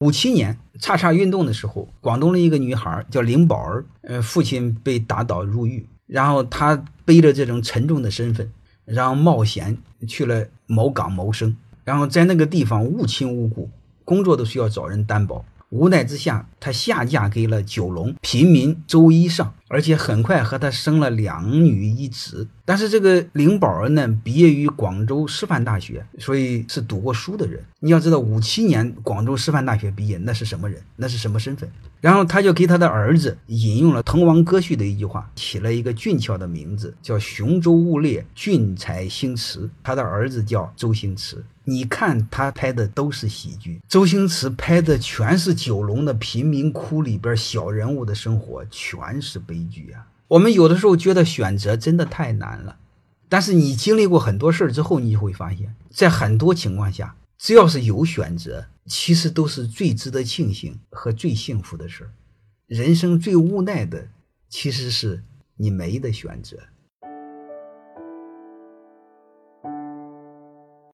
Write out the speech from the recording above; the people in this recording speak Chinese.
五七年叉叉运动的时候，广东的一个女孩叫林宝儿，呃，父亲被打倒入狱，然后她背着这种沉重的身份，然后冒险去了某港谋生，然后在那个地方无亲无故，工作都需要找人担保。无奈之下，她下嫁给了九龙平民周一上，而且很快和他生了两女一子。但是这个林宝儿呢，毕业于广州师范大学，所以是读过书的人。你要知道，五七年广州师范大学毕业，那是什么人？那是什么身份？然后他就给他的儿子引用了滕王阁序的一句话，起了一个俊俏的名字，叫“雄州雾列，俊才星驰”。他的儿子叫周星驰。你看他拍的都是喜剧，周星驰拍的全是九龙的贫民窟里边小人物的生活，全是悲一句啊！我们有的时候觉得选择真的太难了，但是你经历过很多事儿之后，你就会发现，在很多情况下，只要是有选择，其实都是最值得庆幸和最幸福的事儿。人生最无奈的，其实是你没得选择。